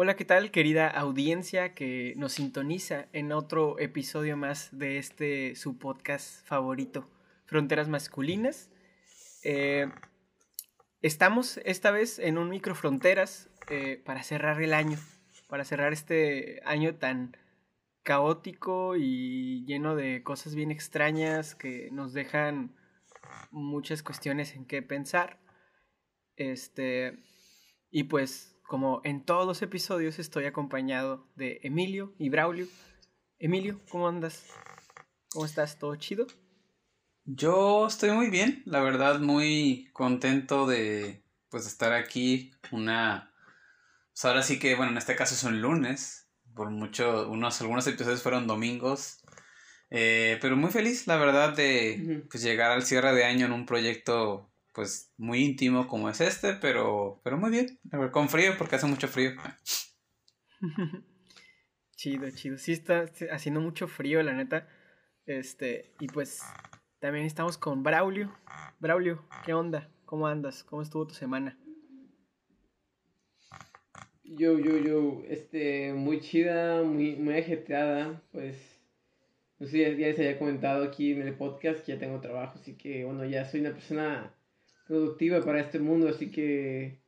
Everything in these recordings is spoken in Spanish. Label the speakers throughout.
Speaker 1: Hola, ¿qué tal querida audiencia que nos sintoniza en otro episodio más de este su podcast favorito, Fronteras Masculinas? Eh, estamos esta vez en un microfronteras eh, para cerrar el año, para cerrar este año tan caótico y lleno de cosas bien extrañas que nos dejan muchas cuestiones en qué pensar. Este, y pues como en todos los episodios estoy acompañado de Emilio y Braulio. Emilio, ¿cómo andas? ¿Cómo estás? ¿Todo chido?
Speaker 2: Yo estoy muy bien, la verdad muy contento de pues estar aquí una pues ahora sí que bueno, en este caso es un lunes, por mucho unos algunos episodios fueron domingos. Eh, pero muy feliz, la verdad, de pues, llegar al cierre de año en un proyecto pues muy íntimo como es este, pero, pero muy bien. Con frío, porque hace mucho frío.
Speaker 1: chido, chido. Sí está haciendo mucho frío, la neta. Este, y pues también estamos con Braulio. Braulio, ¿qué onda? ¿Cómo andas? ¿Cómo estuvo tu semana?
Speaker 3: Yo, yo, yo, este, muy chida, muy, muy ajetreada, pues, no sé, ya, ya les había comentado aquí en el podcast que ya tengo trabajo, así que, bueno, ya soy una persona productiva para este mundo, así que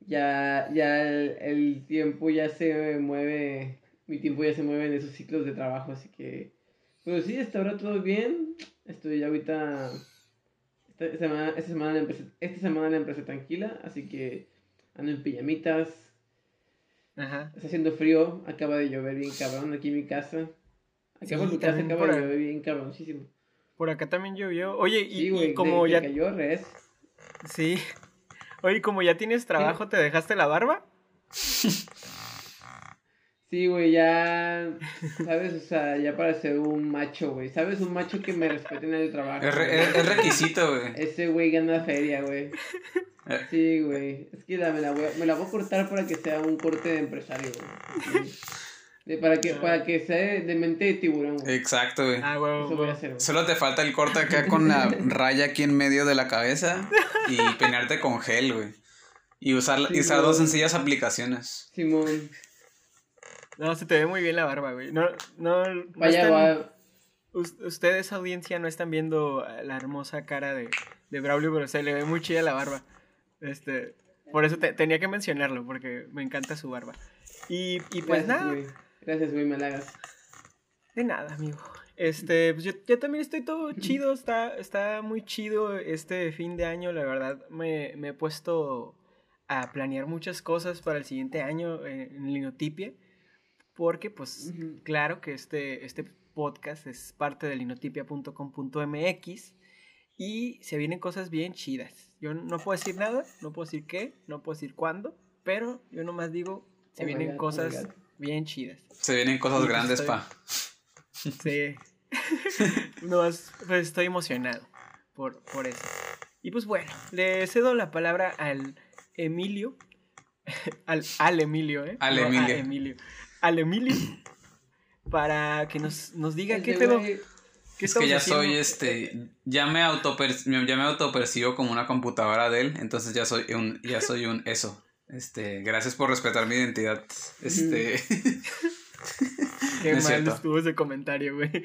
Speaker 3: ya, ya el, tiempo ya se mueve, mi tiempo ya se mueve en esos ciclos de trabajo, así que, pues sí, hasta ahora todo bien, estoy ahorita, esta semana, esta semana, la empecé, esta semana la empecé tranquila, así que ando en pijamitas, Ajá. está haciendo frío, acaba de llover bien cabrón aquí en mi casa, acaba, mi casa acaba de llover bien cabroncísimo.
Speaker 1: Por acá también llovió. Oye, y, como ya.
Speaker 3: Cayó res.
Speaker 1: Sí. Oye, como ya tienes trabajo, ¿te dejaste la barba?
Speaker 3: Sí, güey, ya. ¿Sabes? O sea, ya para ser un macho, güey. ¿Sabes? Un macho que me respete en el trabajo.
Speaker 2: Es, requisito, güey.
Speaker 3: Ese güey gana feria, güey. Eh. Sí, güey. Es que la, me, la voy a, me la voy a cortar para que sea un corte de empresario, güey. Para que, para que sea de mente de tiburón,
Speaker 2: Exacto, güey. Ah, Solo te falta el corte acá con la raya aquí en medio de la cabeza y peinarte con gel, güey. Y usar, usar dos sencillas aplicaciones.
Speaker 3: Simón.
Speaker 1: No, se te ve muy bien la barba, güey. No, no. Vaya, Ustedes, audiencia, no están viendo la hermosa cara de, de Braulio, pero se le ve muy chida la barba. Este. Por eso tenía que mencionarlo, porque me encanta su barba. Y, y pues nada.
Speaker 3: Gracias, güey, me
Speaker 1: De nada, amigo. Este, pues yo, yo, también estoy todo chido, está, está muy chido este fin de año, la verdad me, me he puesto a planear muchas cosas para el siguiente año en Linotipia, porque pues claro que este, este podcast es parte de linotipia.com.mx y se vienen cosas bien chidas. Yo no puedo decir nada, no puedo decir qué, no puedo decir cuándo, pero yo nomás digo, se oh vienen cosas bien chidas.
Speaker 2: Se vienen cosas grandes, pa.
Speaker 1: Sí. no, pues estoy emocionado por, por eso. Y pues bueno, le cedo la palabra al Emilio. al, al Emilio, ¿eh?
Speaker 2: Al Emilio.
Speaker 1: Emilio. Al Emilio. Para que nos, nos diga qué pedo.
Speaker 2: ¿Qué es que ya soy este, ya me ya me autopercibo como una computadora de él, entonces ya soy un, ya soy un eso. Este, gracias por respetar mi identidad. Este.
Speaker 1: Qué mal estuvo ese comentario, güey.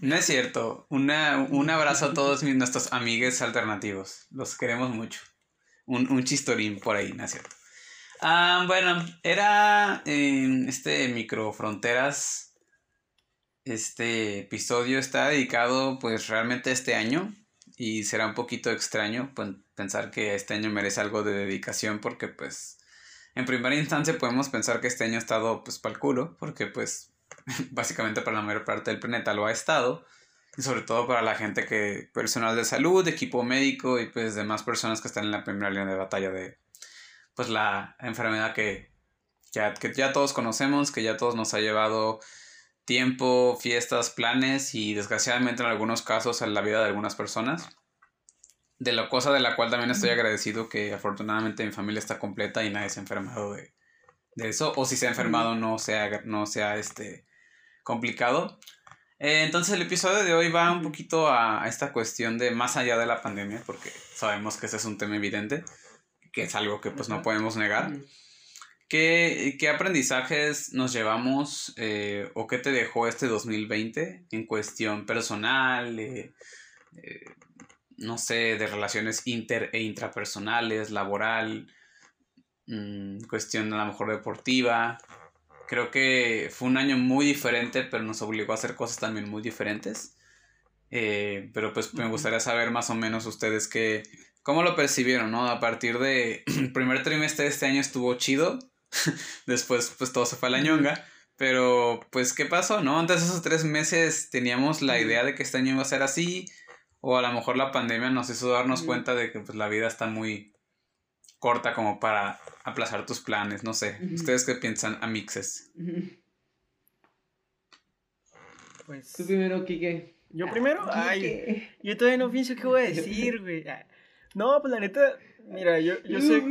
Speaker 2: No es cierto. Una, un abrazo a todos nuestros amigues alternativos. Los queremos mucho. Un, un chistorín por ahí, no es cierto. Ah, bueno, era en este microfronteras. Este episodio está dedicado pues realmente este año y será un poquito extraño pues, pensar que este año merece algo de dedicación porque pues en primera instancia podemos pensar que este año ha estado pues para el culo, porque pues básicamente para la mayor parte del planeta lo ha estado, y sobre todo para la gente que, personal de salud, equipo médico y pues demás personas que están en la primera línea de batalla de pues la enfermedad que ya, que ya todos conocemos, que ya todos nos ha llevado tiempo, fiestas, planes y desgraciadamente en algunos casos en la vida de algunas personas de la cosa de la cual también estoy agradecido que afortunadamente mi familia está completa y nadie se ha enfermado de, eso, o si se ha enfermado no sea, no sea este, complicado. Eh, entonces el episodio de hoy va un poquito a, esta cuestión de más allá de la pandemia, porque sabemos que ese es un tema evidente, que es algo que pues no podemos negar, ¿Qué, qué aprendizajes nos llevamos eh, o qué te dejó este 2020 en cuestión personal, eh, eh, no sé, de relaciones inter e intrapersonales, laboral, mm, cuestión a lo mejor deportiva? Creo que fue un año muy diferente, pero nos obligó a hacer cosas también muy diferentes. pero pues me gustaría saber más o menos ustedes qué, cómo lo percibieron, ¿no? A partir de primer trimestre de este año estuvo chido, Después, pues todo se fue a la ñonga. Pero, pues, ¿qué pasó? ¿No? Antes de esos tres meses teníamos la idea de que este año iba a ser así. O a lo mejor la pandemia nos hizo darnos cuenta de que pues, la vida está muy corta como para aplazar tus planes. No sé. ¿Ustedes qué piensan, amixes?
Speaker 3: Pues. Tú primero, Kike.
Speaker 1: ¿Yo primero? Ay, yo todavía no pienso qué voy a decir, güey. Ah, no, pues la neta, mira, yo, yo sé.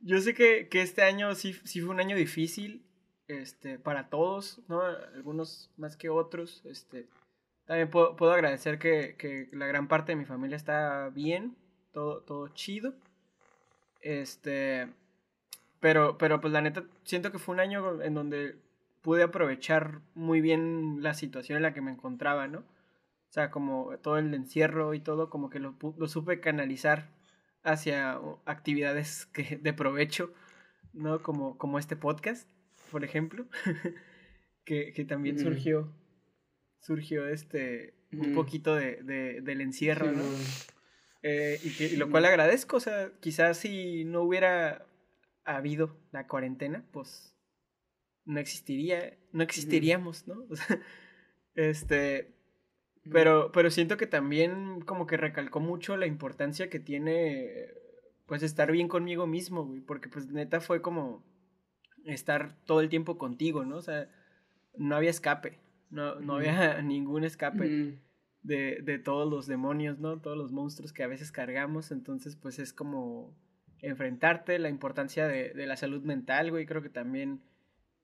Speaker 1: Yo sé que, este año sí, sí, fue un año difícil este, para todos, ¿no? Algunos más que otros. Este, también puedo, puedo agradecer que, la gran parte de mi familia está bien, todo, todo chido. Este, pero, pero pues la neta, siento que fue un año en donde pude aprovechar muy bien la situación en la que me encontraba, ¿no? O sea, como todo el encierro y todo, como que lo, lo supe canalizar hacia actividades que, de provecho, ¿no? Como, como este podcast, por ejemplo, que, también surgió, surgió este, un poquito de, del encierro, ¿no? Eh, y, que, lo cual agradezco, o sea, quizás si no hubiera habido la cuarentena, pues no existiría, no existiríamos, ¿no? O sea, este, pero, pero siento que también como que recalcó mucho la importancia que tiene pues estar bien conmigo mismo, güey, porque pues neta fue como estar todo el tiempo contigo, ¿no? O sea, no había escape, no, no había ningún escape de, de todos los demonios, ¿no? Todos los monstruos que a veces cargamos, entonces pues es como enfrentarte, la importancia de, de la salud mental, güey, creo que también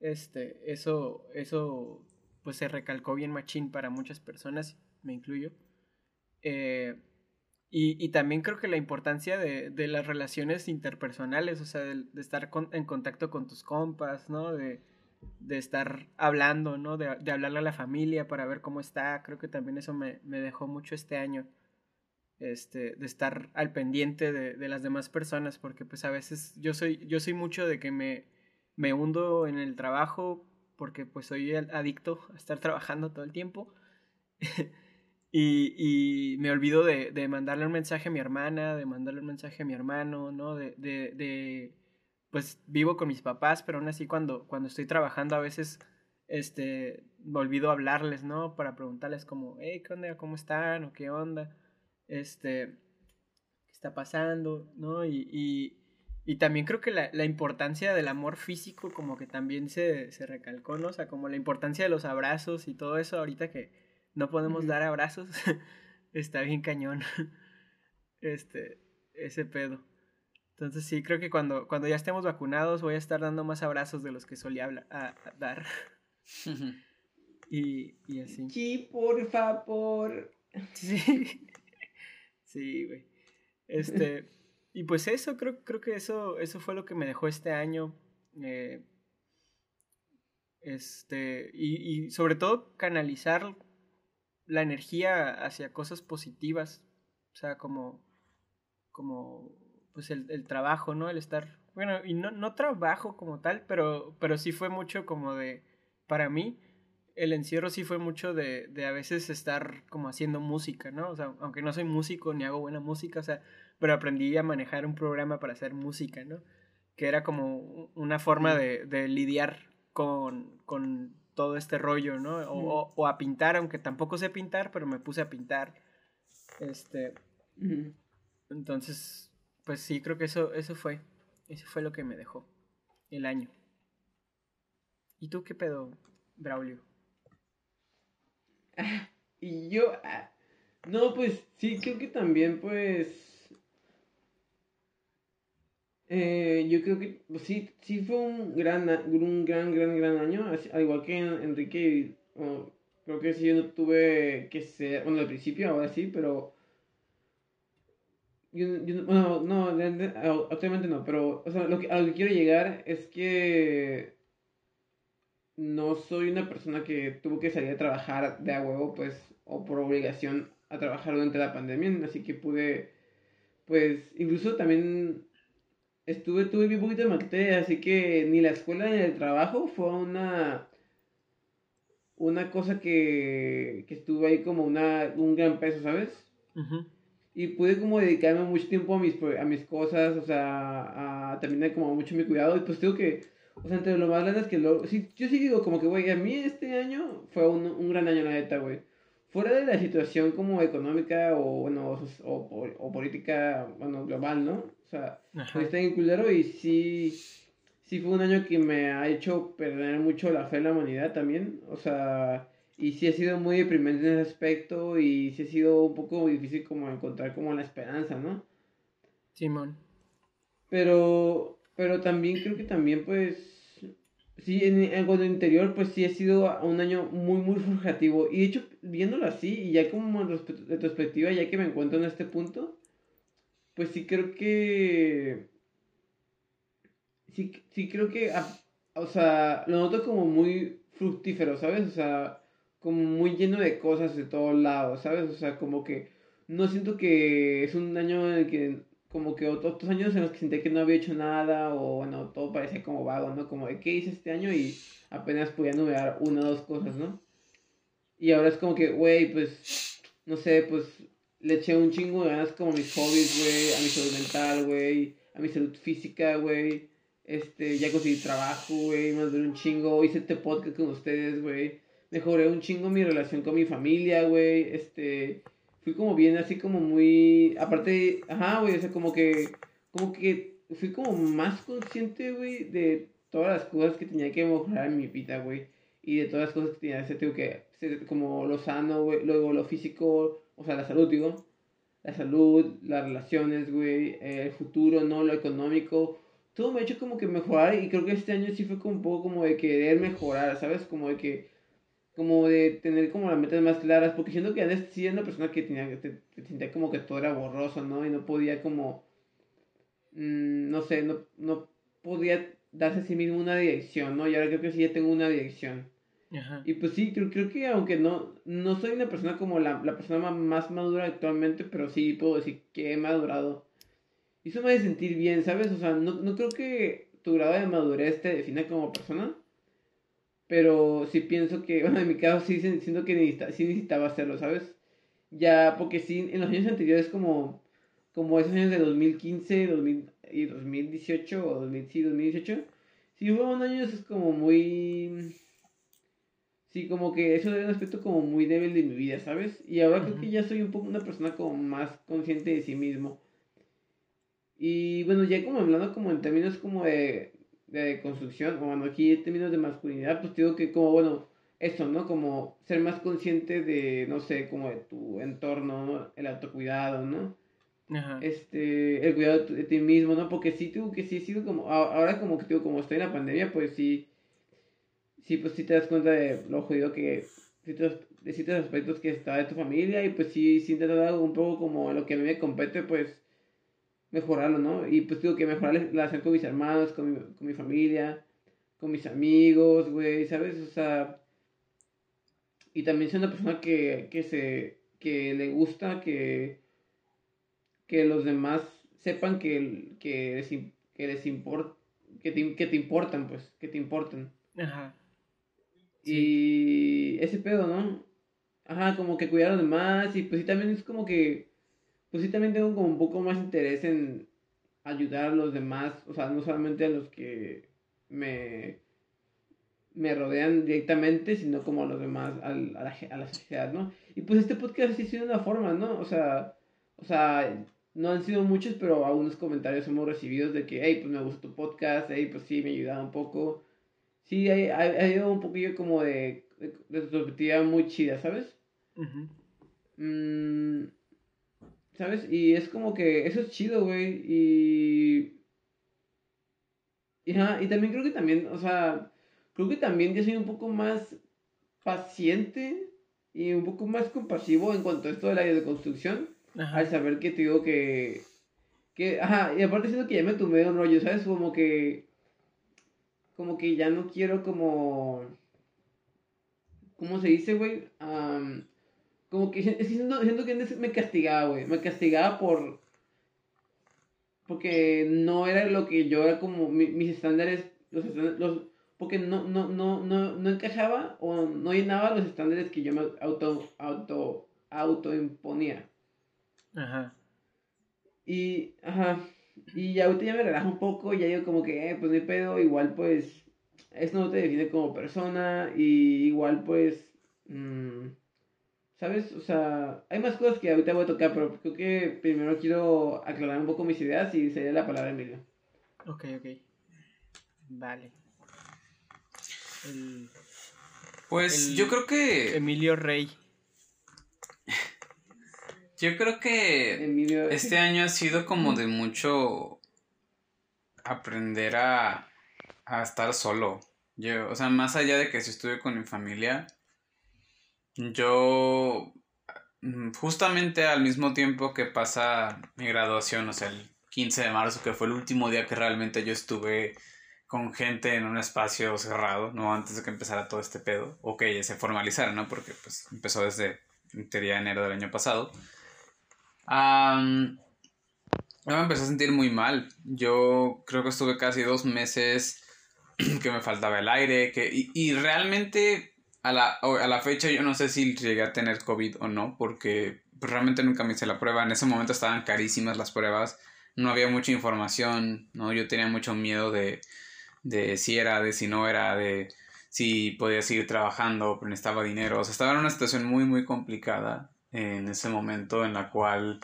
Speaker 1: este, eso, eso pues se recalcó bien machín para muchas personas me incluyo. Eh, y, también creo que la importancia de, las relaciones interpersonales, o sea, de, estar en contacto con tus compas, ¿no? De, estar hablando, ¿no? De, hablarle a la familia para ver cómo está. Creo que también eso me, dejó mucho este año. Este, de estar al pendiente de, las demás personas, porque pues a veces yo soy, yo soy mucho de que me, me hundo en el trabajo, porque pues soy adicto a estar trabajando todo el tiempo. Y, me olvido de, mandarle un mensaje a mi hermana, de mandarle un mensaje a mi hermano, ¿no? De, de, pues vivo con mis papás, pero aún así cuando, cuando estoy trabajando a veces, este, me olvido hablarles, ¿no? Para preguntarles como, hey, ¿qué onda? ¿Cómo están? ¿O qué onda? Este, ¿qué está pasando? ¿No? Y, y, también creo que la, la, importancia del amor físico como que también se, se recalcó, ¿no? O sea, como la importancia de los abrazos y todo eso ahorita que no podemos dar abrazos, está bien cañón. Este, ese pedo. Entonces sí, creo que cuando, cuando ya estemos vacunados voy a estar dando más abrazos de los que solía hablar, a, dar. y, y así.
Speaker 3: Sí, por favor.
Speaker 1: Sí. Sí, güey. Este, y pues eso, creo, creo que eso, eso fue lo que me dejó este año. Eh, este, y, y sobre todo canalizar la energía hacia cosas positivas, o sea, como, como, pues el, el trabajo, ¿no? El estar, bueno, y no, no trabajo como tal, pero, pero sí fue mucho como de, para mí, el encierro sí fue mucho de, de a veces estar como haciendo música, ¿no? O sea, aunque no soy músico ni hago buena música, o sea, pero aprendí a manejar un programa para hacer música, ¿no? Que era como una forma de, de lidiar con, con todo este rollo, ¿no? O, a pintar, aunque tampoco sé pintar, pero me puse a pintar. Este. Entonces, pues sí, creo que eso, eso fue. Eso fue lo que me dejó el año. ¿Y tú qué pedo, Braulio?
Speaker 3: y yo. Ah, no, pues sí, creo que también, pues eh, yo creo que pues, sí, sí fue un gran, un gran, gran, gran año, al igual que Enrique, creo que sí yo no tuve que ser, bueno, al principio, ahora sí, pero yo, yo, bueno, no, actualmente no, pero o sea, lo que, a lo que quiero llegar es que no soy una persona que tuvo que salir a trabajar de a huevo, pues, o por obligación a trabajar durante la pandemia, así que pude, pues, incluso también estuve, tuve un poquito de materia, así que ni la escuela ni el trabajo fue una, una cosa que, que estuvo ahí como una, un gran peso, ¿sabes? Y pude como dedicarme mucho tiempo a mis, a mis cosas, o sea, a terminar como mucho mi cuidado, y pues tengo que o sea, entre lo más grande es que lo... Sí, yo sí digo como que, güey, a mí este año fue un, un gran año, la neta, güey. Fuera de la situación como económica o, bueno, o, o, política, bueno, global, ¿no? O sea, está en culero y sí, sí fue un año que me ha hecho perder mucho la fe en la humanidad también. O sea, y sí ha sido muy deprimente en ese aspecto y sí ha sido un poco difícil como encontrar como la esperanza, ¿no?
Speaker 1: Simón.
Speaker 3: Pero pero también creo que también, pues, sí, en, en cuanto interior, pues sí ha sido un año muy, muy forjativo. Y de hecho, viéndolo así, y ya como en retrospectiva, ya que me encuentro en este punto, pues sí creo que... Sí, sí creo que, o sea, lo noto como muy fructífero, ¿sabes? O sea, como muy lleno de cosas de todos lados, ¿sabes? O sea, como que no siento que es un año en el que como que otros, años en los que sentí que no había hecho nada o bueno, todo parecía como vago, ¿no? Como de qué hice este año y apenas podía enumerar una o dos cosas, ¿no? Y ahora es como que, güey, pues, no sé, pues le eché un chingo de ganas como a mis hobbies, güey, a mi salud mental, güey, a mi salud física, güey. Este, ya conseguí trabajo, güey, me un chingo, hice este podcast con ustedes, güey. Mejoré un chingo mi relación con mi familia, güey. Este, fui como bien así como muy, aparte, ajá, güey, o sea, como que, como que fui como más consciente, güey, de todas las cosas que tenía que mejorar en mi vida, güey, y de todas las cosas que tenía que hacer, que, como lo sano, güey, luego lo físico, o sea, la salud, digo, la salud, las relaciones, güey, el futuro, ¿no? Lo económico, todo me ha hecho como que mejorar y creo que este año sí fue como un poco como de querer mejorar, ¿sabes? Como de que como de tener como las metas más claras, porque siento que antes sí era una persona que tenía, te, sentía como que todo era borroso, ¿no? Y no podía como, mm, no sé, no, no podía darse a sí mismo una dirección, ¿no? Y ahora creo que sí ya tengo una dirección. Ajá. Y pues sí, creo, creo que aunque no, no soy una persona como la, la persona más madura actualmente, pero sí puedo decir que he madurado. Y eso me hace sentir bien, ¿sabes? O sea, no, no creo que tu grado de madurez te defina como persona pero sí pienso que, bueno, en mi caso sí siento que necesita, sí necesitaba hacerlo, ¿sabes? Ya, porque sí, en los años anteriores como, como esos años de 2015 2000, y 2018 o 2000, sí, 2018, sí hubo años como muy... Sí, como que eso era un aspecto como muy débil de mi vida, ¿sabes? Y ahora creo que ya soy un poco una persona como más consciente de sí mismo. Y bueno, ya como hablando como en términos como de, de construcción, o bueno, aquí en términos de masculinidad, pues digo que como, bueno, eso, ¿no? Como ser más consciente de, no sé, como de tu entorno, el autocuidado, ¿no? Ajá. Este, el cuidado de ti mismo, ¿no? Porque sí, digo que sí, sigo como, ahora como que digo, como estoy en la pandemia, pues sí, sí, pues sí te das cuenta de lo jodido que, de ciertos aspectos que está de tu familia, y pues sí, sí te da un poco como lo que a mí me compete, pues mejorarlo, ¿no? Y pues tengo que mejorar la relación con mis hermanos, con mi, con mi familia, con mis amigos, güey, ¿sabes? O sea, y también soy una persona que, que se, que le gusta que, que los demás sepan que, que les, que les importa, que te, que te importan, pues, que te importan. Ajá. Y ese pedo, ¿no? Ajá, como que cuidar a los demás y pues sí también es como que pues sí también tengo como un poco más interés en ayudar a los demás, o sea, no solamente a los que me, me rodean directamente, sino como a los demás, a, la, a la sociedad, ¿no? Y pues este podcast sí ha sido una forma, ¿no? O sea, o sea, no han sido muchos, pero algunos comentarios hemos recibido de que, hey, pues me gustó tu podcast, hey, pues sí, me ayudaba un poco. Sí, ha, ha, ido un poquillo como de, de, perspectiva muy chida, ¿sabes? Uh ¿Sabes? Y es como que eso es chido, güey. Y... Y, y también creo que también, o sea, creo que también yo soy un poco más paciente y un poco más compasivo en cuanto a esto de la construcción. Al saber que te digo que, Que, ajá, y aparte siento que ya me tumbé de un rollo, ¿sabes? Como que, como que ya no quiero como, ¿cómo se dice, güey? Am, como que siento, siento que me castigaba, güey. Me castigaba por, porque no era lo que yo era como mi- mis estándares, los, los porque no, no, no, no, no encajaba o no llenaba los estándares que yo me auto, auto, autoimponía.
Speaker 1: Ajá.
Speaker 3: Y, ajá, y ahorita ya me relajo un poco, ya digo como que, eh, pues no hay pedo, igual pues, esto no te define como persona, y igual pues, mm, ¿sabes? O sea, hay más cosas que ahorita voy a tocar, pero creo que primero quiero aclarar un poco mis ideas y sería la palabra Emilio.
Speaker 1: Ok, ok. Vale. El
Speaker 2: Pues
Speaker 1: El-
Speaker 2: yo creo que.
Speaker 1: Emilio Rey.
Speaker 2: Yo creo que
Speaker 3: Emilio,
Speaker 2: este año ha sido como de mucho aprender a, a estar solo. Yo, o sea, más allá de que si estuve con mi familia, yo mm, justamente al mismo tiempo que pasa mi graduación, o sea, el 15 de marzo, que fue el último día que realmente yo estuve con gente en un espacio cerrado, ¿no? Antes de que empezara todo este pedo, o que se formalizara, ¿no? Porque pues empezó desde, en teoría, enero del año pasado. Am, yo me empecé a sentir muy mal. Yo creo que estuve casi dos meses que me faltaba el aire, que, y realmente a la, a la fecha yo no sé si llegué a tener COVID o no, porque pues, realmente nunca me hice la prueba. En ese momento estaban carísimas las pruebas, no había mucha información, ¿no? Yo tenía mucho miedo de, de si era, de si no era, de si podía seguir trabajando, pero necesitaba dinero. O sea, estaba en una situación muy, muy complicada en ese momento en la cual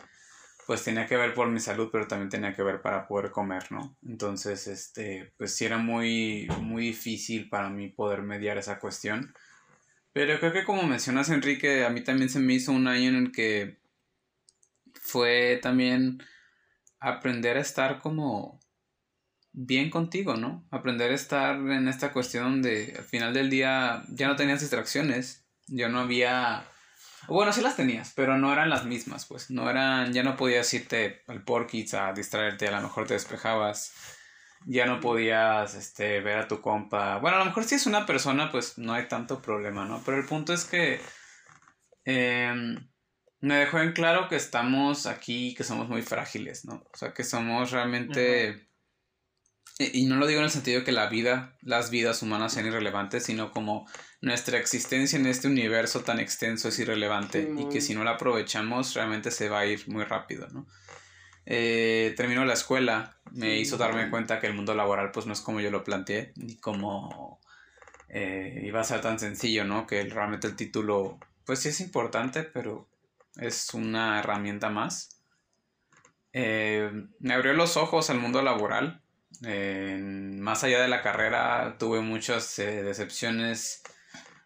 Speaker 2: pues tenía que ver por mi salud, pero también tenía que ver para poder comer, ¿no? Entonces, este, pues sí era muy, muy difícil para mí poder mediar esa cuestión. Pero creo que como mencionas, Enrique, a mí también se me hizo un año en el que fue también aprender a estar como bien contigo, ¿no? Aprender a estar en esta cuestión donde al final del día ya no tenías distracciones, ya no había... Bueno, sí las tenías, pero no eran las mismas, pues. No eran, ya no podías irte al Porkits a distraerte, a lo mejor te despejabas. Ya no podías, este, ver a tu compa. Bueno, a lo mejor si es una persona, pues no hay tanto problema, ¿no? Pero el punto es que em, me dejó en claro que estamos aquí, que somos muy frágiles, ¿no? O sea, que somos realmente... Y y no lo digo en el sentido de que la vida, las vidas humanas sean irrelevantes, sino como nuestra existencia en este universo tan extenso es irrelevante y que si no la aprovechamos realmente se va a ir muy rápido, ¿no? Eh, terminó la escuela, me hizo darme cuenta que el mundo laboral pues no es como yo lo planteé, ni como eh, iba a ser tan sencillo, ¿no? Que realmente el título pues sí es importante, pero es una herramienta más. Eh, me abrió los ojos al mundo laboral. Eh, más allá de la carrera, tuve muchas eh, decepciones.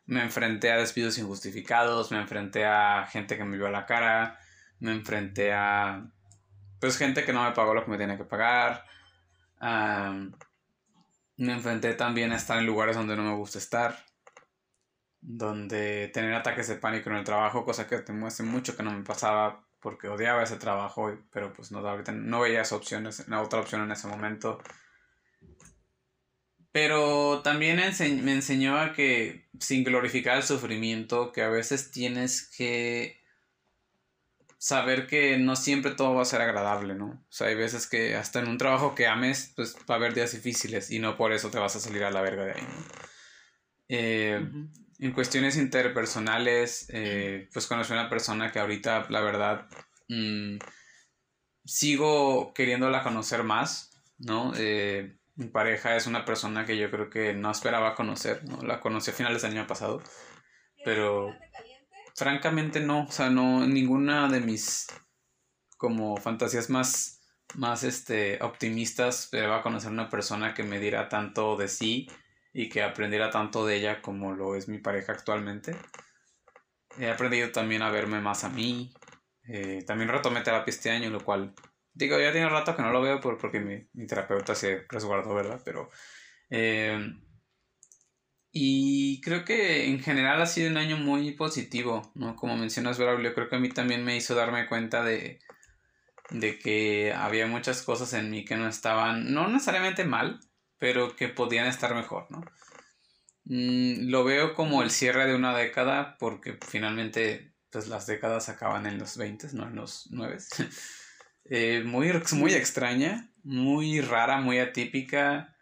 Speaker 2: Me enfrenté a despidos injustificados, me enfrenté a gente que me vio a la cara, me enfrenté a pues gente que no me pagó lo que me tenía que pagar. Me enfrenté también a estar en lugares donde no me gusta estar, donde tener ataques de pánico en el trabajo, cosa que te muestre mucho que no me pasaba porque odiaba ese trabajo, pero pues no, ahorita no veía esa opción, otra opción en ese momento. Pero también me enseñó a que sin glorificar el sufrimiento, que a veces tienes que saber que no siempre todo va a ser agradable, ¿no? O sea, hay veces que hasta en un trabajo que ames, pues va a haber días difíciles y no por eso te vas a salir a la verga de ahí, ¿no? Eh,
Speaker 1: Ujú.
Speaker 2: en cuestiones interpersonales, eh, pues conocí a una persona que ahorita, la verdad, mm, sigo queriéndola conocer más, ¿no? Eh, mi pareja es una persona que yo creo que no esperaba conocer, ¿no? La conocí a finales del año pasado, pero francamente no, o sea, no, ninguna de mis como fantasías más, más este, optimistas esperaba conocer una persona que me diera tanto de sí y que aprendiera tanto de ella como lo es mi pareja actualmente. He aprendido también a verme más a mí. eh, también retomé terapia este año, lo cual, digo, ya tiene rato que no lo veo por, porque mi, mi terapeuta se resguardó, ¿verdad? Pero... eh, y creo que en general ha sido un año muy positivo, ¿no? Como mencionas, Braulio, creo que a mí también me hizo darme cuenta de, de que había muchas cosas en mí que no estaban, no necesariamente mal, pero que podían estar mejor, ¿no? Mm, lo veo como el cierre de una década porque finalmente pues las décadas acaban en los 20, no en los 9. Eh, muy, muy extraña, muy rara, muy atípica.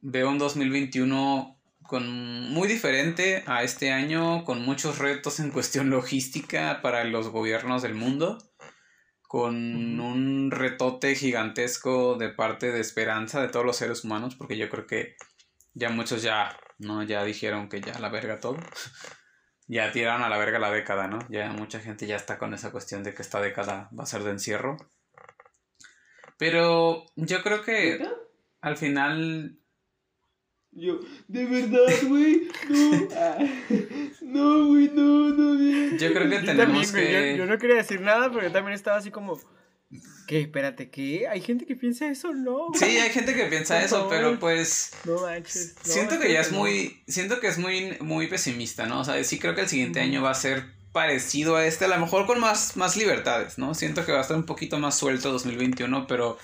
Speaker 2: Veo un 2021 con muy diferente a este año, con muchos retos en cuestión logística para los gobiernos del mundo, con un retote gigantesco de parte de esperanza de todos los seres humanos, porque yo creo que ya muchos ya, ¿no? Ya dijeron que ya la verga todo. ya tiraron a la verga la década, ¿no? Ya mucha gente ya está con esa cuestión de que esta década va a ser de encierro. Pero yo creo que al final
Speaker 3: yo, de verdad, güey, no. Ah, no, güey, no, no,
Speaker 2: Yo creo que tenemos que...
Speaker 1: Yo, no quería decir nada, pero yo también estaba así como... ¿Qué? Espérate, ¿qué? ¿Hay gente que piensa eso? No.
Speaker 2: Sí, hay gente que piensa eso, pero pues...
Speaker 1: No manches.
Speaker 2: siento que ya es muy... Siento que es muy, muy pesimista, ¿no? O sea, sí creo que el siguiente año va a ser parecido a este, a lo mejor con más, más libertades, ¿no? Siento que va a estar un poquito más suelto 2021, pero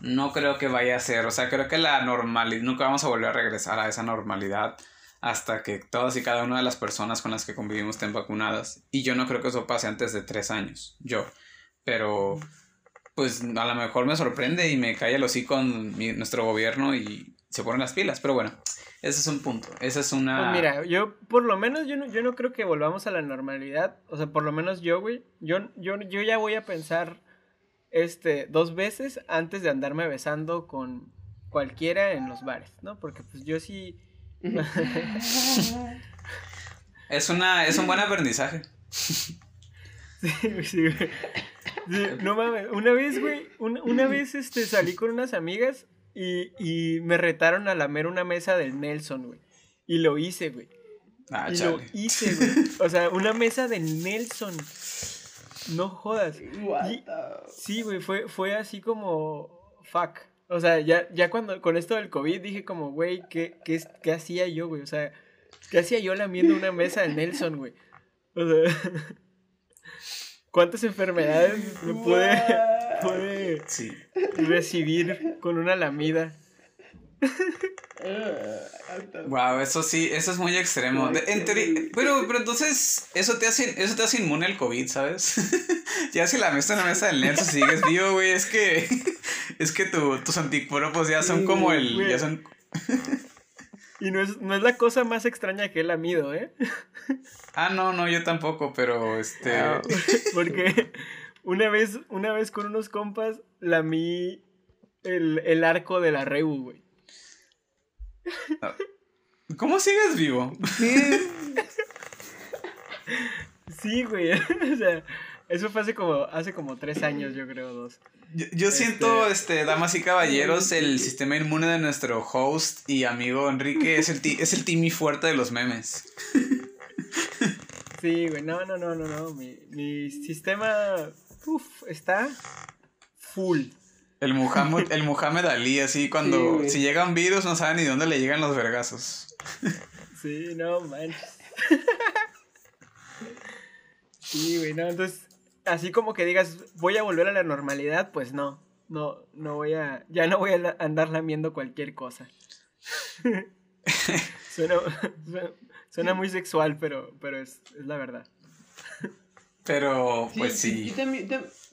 Speaker 2: no creo que vaya a ser, o sea, creo que la normalidad, nunca vamos a volver a regresar a esa normalidad hasta que todas y cada una de las personas con las que convivimos estén vacunadas. Y yo no creo que eso pase antes de tres años, yo. Pero, pues a lo mejor me sorprende y me cae el hocico con nuestro gobierno y se ponen las pilas. Pero bueno, ese es un punto. Esa es una.
Speaker 1: Pues mira, yo por lo menos yo no, yo no creo que volvamos a la normalidad. O sea, por lo menos yo, güey. Yo, yo, yo ya voy a pensar este, dos veces antes de andarme besando con cualquiera en los bares, ¿no? Porque pues yo sí...
Speaker 2: es, una, es un buen aprendizaje.
Speaker 1: sí, sí, no mames, una vez, güey, una, vez este, salí con unas amigas y, y me retaron a lamer una mesa del Nelson, güey. Y lo hice, güey. Ah, y lo hice, güey. O sea, una mesa del Nelson. No jodas. sí, güey, fue, fue así como. Fuck. O sea, ya, ya cuando con esto del COVID dije como, güey, ¿qué, qué, qué hacía yo, güey? O sea, ¿qué hacía yo lamiendo una mesa de Nelson, güey? O sea, ¿cuántas enfermedades me puede, puede recibir con una lamida?
Speaker 2: Wow, eso sí, eso es muy extremo. pero, pero entonces, eso te hace, eso te hace inmune al COVID, ¿sabes? ya si la mesa en la mesa del Nelson sigues vivo, güey, es que es que tus anticuerpos ya son como el. Ya son...
Speaker 1: y no es, no es la cosa más extraña que he lamido, ¿eh?
Speaker 2: ah, no, no, yo tampoco, pero este. Ah,
Speaker 1: porque una vez, una vez con unos compas lamí el, el arco de la Rebu, güey.
Speaker 2: ¿Cómo sigues vivo?
Speaker 1: Sí, güey. o sea, eso fue hace como, hace como tres años, yo creo, dos.
Speaker 2: Yo, este, siento, este, damas y caballeros, el sistema inmune de nuestro host y amigo Enrique es el, es el Timmy fuerte de los memes.
Speaker 1: Sí, güey, no, no, no, no, no. Mi, mi sistema uf, está full.
Speaker 2: El Muhammad, el Muhammad Ali, así cuando si llega un virus no saben ni dónde le llegan los vergazos.
Speaker 1: Sí, no manches. Sí, güey, no, entonces, así como que digas, voy a volver a la normalidad, pues no, no, no voy a, ya no voy a andar lamiendo cualquier cosa. suena, suena, muy sexual, pero, pero es, es la verdad.
Speaker 2: Pero, pues sí.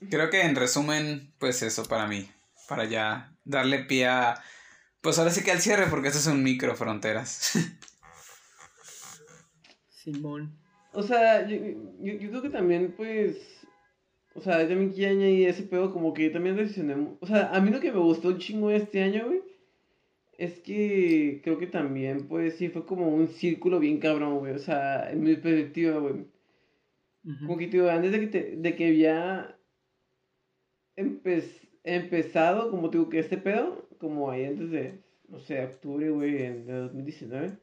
Speaker 2: Creo que en resumen, pues eso para mí para ya darle pie a... Pues ahora sí que al cierre, porque esto son micro fronteras.
Speaker 1: Simón.
Speaker 3: O sea, yo, creo que también, pues... O sea, yo también quiero añadir ese pedo como que también decisioné... O sea, a mí lo que me gustó un chingo este año, güey, es que creo que también, pues sí, fue como un círculo bien cabrón, güey. O sea, en mi perspectiva, güey. Como que, tío, antes de que, te, de que ya empecé empezado, como digo, que este pedo, como ahí antes de, no sé, octubre, güey, de 2019,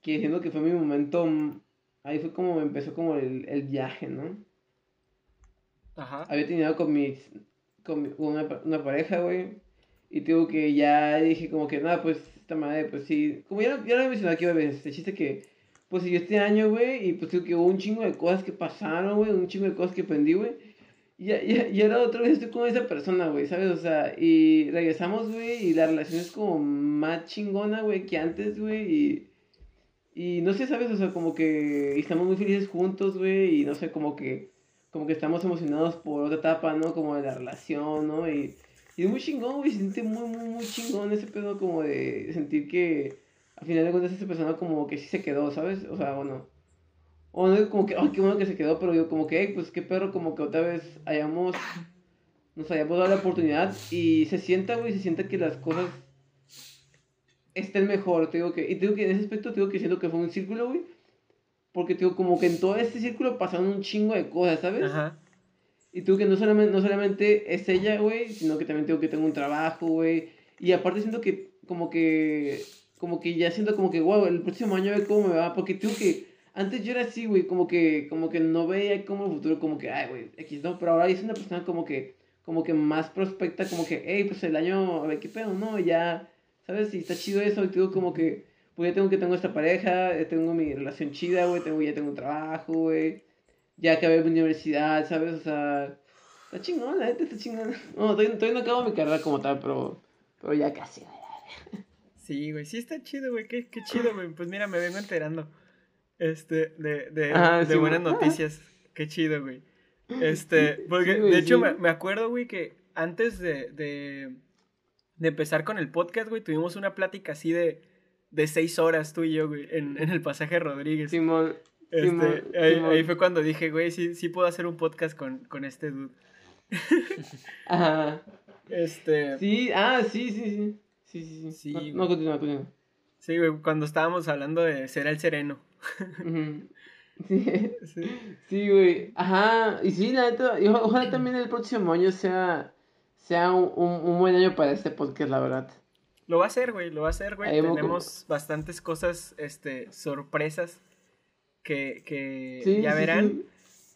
Speaker 3: que siendo que fue mi momento, ahí fue como empezó como el, el viaje, ¿no? Ajá. Había tenido con mi, con una, una pareja, güey, y digo que ya dije como que, nada, pues, esta madre, pues sí, como ya, ya lo he mencionado aquí, güey, este chiste que, pues, yo este año, güey, y pues digo que hubo un chingo de cosas que pasaron, güey, un chingo de cosas que aprendí, güey, Y, y, y ahora otra vez estoy con esa persona, güey, ¿sabes? O sea, y regresamos, güey, y la relación es como más chingona, güey, que antes, güey, y... Y no sé, ¿sabes? O sea, como que estamos muy felices juntos, güey, y no sé, como que como que estamos emocionados por otra etapa, ¿no? Como de la relación, ¿no? Y, y es muy chingón, güey, se siente muy, muy, muy chingón ese pedo como de sentir que al final de cuentas esa persona como que sí se quedó, ¿sabes? O sea, bueno, o no como que, ay, qué bueno que se quedó, pero yo como que, hey, pues qué perro, como que otra vez hayamos, nos hayamos dado la oportunidad y se sienta, güey, se sienta que las cosas estén mejor, te digo que, y te digo que en ese aspecto te digo que siento que fue un círculo, güey, porque, digo, como que en todo este círculo pasaron un chingo de cosas, ¿sabes? Ajá. Y tú que no solamente, no solamente es ella, güey, sino que también tengo que tengo un trabajo, güey. Y aparte siento que, como que, como que ya siento como que, wow, el próximo año a ver cómo me va. Porque tengo que, antes yo era así, güey, como que, como que no veía como el futuro, como que, ay, güey, X, no. Pero ahora es una persona como que, como que más prospecta, como que, hey, pues el año, a ver qué pedo, ¿no? Ya, ¿sabes? Y está chido eso, y digo como que pues ya tengo que tengo esta pareja, ya tengo mi relación chida, güey, tengo, ya tengo trabajo, güey, ya acabé mi universidad, ¿sabes? O sea, está chingón, la gente está chingón. No, todavía, no acabo mi carrera como tal, pero, pero ya casi, güey.
Speaker 1: Sí, güey, sí está chido, güey, qué, qué chido, güey. Pues mira, me vengo enterando, este, de, de, ah, de buenas noticias. Qué chido, güey. Este, porque de hecho me, me, acuerdo, güey, que antes de, de, de empezar con el podcast, güey, tuvimos una plática así de de seis horas tú y yo, güey, en, en el pasaje Rodríguez. Simón. Este, ahí, fue cuando dije, güey, sí, sí puedo hacer un podcast con, con este dude.
Speaker 3: Ajá. Este. Sí, ah, sí, sí, sí. Sí, sí, sí. sí no, continúa, continúa.
Speaker 1: Sí, güey, cuando estábamos hablando de Será el Sereno.
Speaker 3: sí. sí. güey. Ajá. Y sí, la neta, ojalá también el próximo año sea, sea un, un buen año para este podcast, la verdad.
Speaker 1: Lo va a hacer, güey, lo va a hacer, güey. Tenemos bastantes cosas, este, sorpresas que, que ya verán.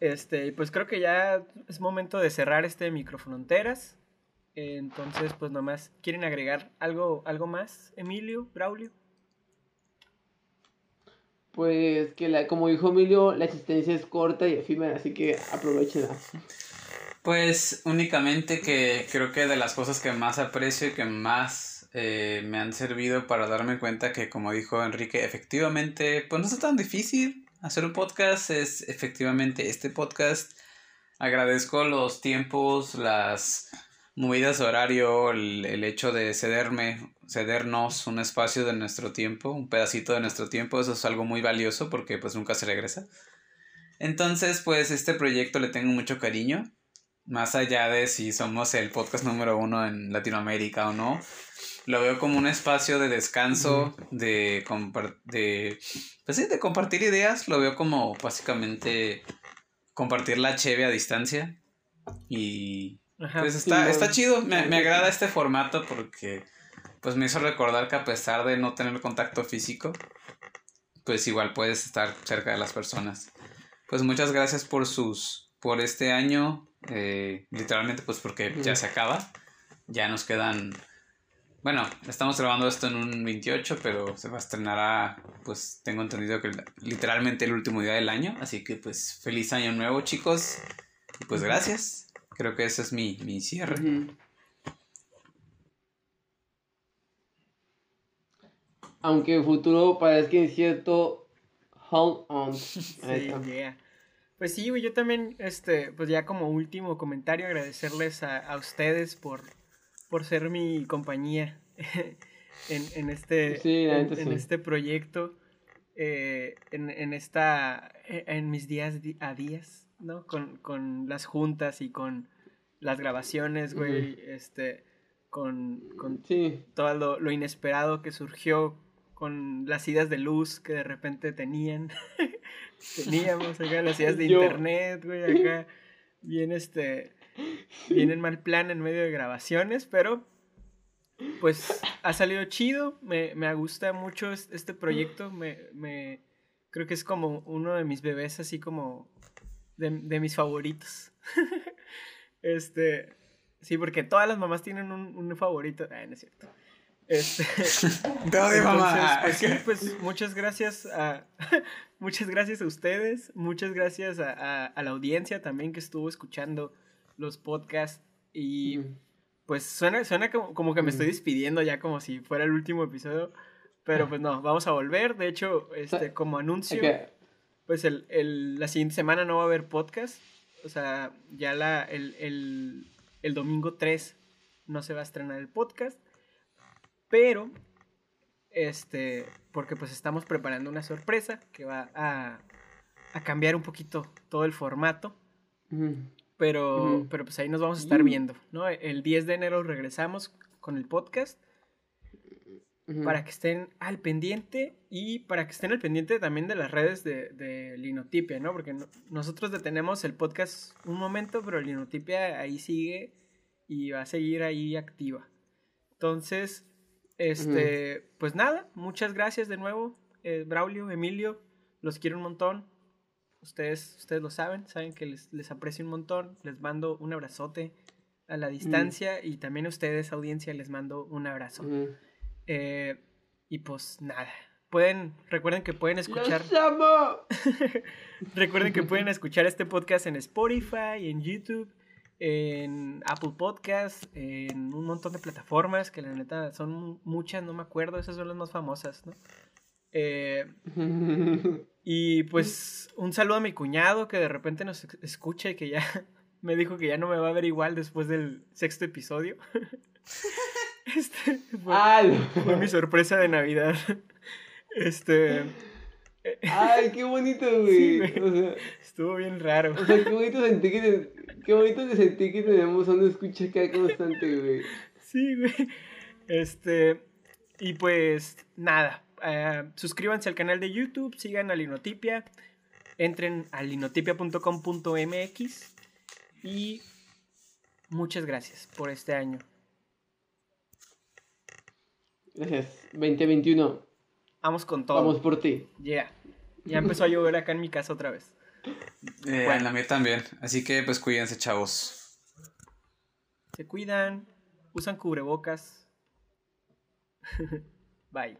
Speaker 1: Este, pues creo que ya es momento de cerrar este microfronteras. Entonces, pues nomás, ¿quieren agregar algo, algo más, Emilio, Braulio?
Speaker 3: Pues que la, como dijo Emilio, la existencia es corta y efímera, así que aprovechenla.
Speaker 2: Pues únicamente que creo que de las cosas que más aprecio y que más eh, me han servido para darme cuenta que, como dijo Enrique, efectivamente, pues no es tan difícil hacer un podcast, es efectivamente este podcast. Agradezco los tiempos, las movidas de horario, el, el, hecho de cederme, cedernos un espacio de nuestro tiempo, un pedacito de nuestro tiempo, eso es algo muy valioso porque pues nunca se regresa. Entonces, pues este proyecto le tengo mucho cariño, más allá de si somos el podcast número uno en Latinoamérica o no, lo veo como un espacio de descanso, de, de, pues de compartir ideas, lo veo como básicamente compartir la cheve a distancia y pues está, está chido, me, me agrada este formato porque pues me hizo recordar que a pesar de no tener contacto físico, pues igual puedes estar cerca de las personas. Pues muchas gracias por sus, por este año, eh, literalmente pues porque ya se acaba, ya nos quedan bueno, estamos grabando esto en un 28, pero se va a estrenar pues tengo entendido que literalmente el último día del año. Así que pues feliz año nuevo chicos. Y pues gracias. Creo que ese es mi, mi cierre.
Speaker 3: Aunque el futuro parezca incierto, hold on.
Speaker 1: Sí, Pues sí, yo también, este, pues ya como último comentario, agradecerles a, a ustedes por por ser mi compañía en, en, este, en, este proyecto, eh, en, en, esta, en mis días a días, ¿no? Con, con las juntas y con las grabaciones, güey, este, con, con todo lo, lo, inesperado que surgió, con las ideas de luz que de repente tenían, teníamos acá, las ideas de internet, güey, acá, bien, este, Vienen mal plan en medio de grabaciones, pero pues ha salido chido. Me, me gusta mucho este proyecto. Me, me, creo que es como uno de mis bebés, así como de, de mis favoritos. este, sí, porque todas las mamás tienen un, un favorito. Ah, no es cierto. Este, entonces, mamá. Pues sí, pues muchas gracias a muchas gracias a ustedes, muchas gracias a, a, a la audiencia también que estuvo escuchando los podcasts y pues suena, suena como, que me estoy despidiendo ya como si fuera el último episodio, pero pues no, vamos a volver. De hecho, este, como anuncio, pues el, la siguiente semana no va a haber podcast. O sea, ya la, el, el domingo 3 no se va a estrenar el podcast. Pero, este, porque pues estamos preparando una sorpresa que va a, a cambiar un poquito todo el formato. Pero, pero pues ahí nos vamos a estar viendo, ¿no? El 10 de enero regresamos con el podcast. Para que estén al pendiente y para que estén al pendiente también de las redes de, de Linotipia, ¿no? Porque nosotros detenemos el podcast un momento, pero Linotipia ahí sigue y va a seguir ahí activa. Entonces, este, pues nada, muchas gracias de nuevo, eh, Braulio, Emilio, los quiero un montón. Ustedes, ustedes lo saben, saben que les, aprecio un montón. Les mando un abrazote a la distancia y también a ustedes, audiencia, les mando un abrazo. Eh, y pues nada, pueden, recuerden que pueden escuchar. recuerden que pueden escuchar este podcast en Spotify, en YouTube, en Apple Podcast, en un montón de plataformas que la neta son muchas, no me acuerdo, esas son las más famosas, ¿no? Eh, y pues un saludo a mi cuñado que de repente nos escucha y que ya me dijo que ya no me va a ver igual después del sexto episodio. Este fue, mi sorpresa de Navidad. Este.
Speaker 3: Ay, qué bonito, güey.
Speaker 1: estuvo bien raro.
Speaker 3: O sea, qué bonito sentí que, qué bonito que sentí que tenemos una escucha acá constante, güey.
Speaker 1: Sí, güey. Este. Y pues, nada. Eh, suscríbanse al canal de YouTube, sigan a Linotipia, entren a linotipia.com.mx y muchas gracias por este año.
Speaker 3: Gracias. 2021.
Speaker 1: Vamos con todo.
Speaker 3: Vamos por ti.
Speaker 1: Ya. Ya empezó a llover acá en mi casa otra vez.
Speaker 2: Eh, bueno. En la mía también. Así que pues cuídense, chavos.
Speaker 1: Se cuidan, usan cubrebocas. Bye.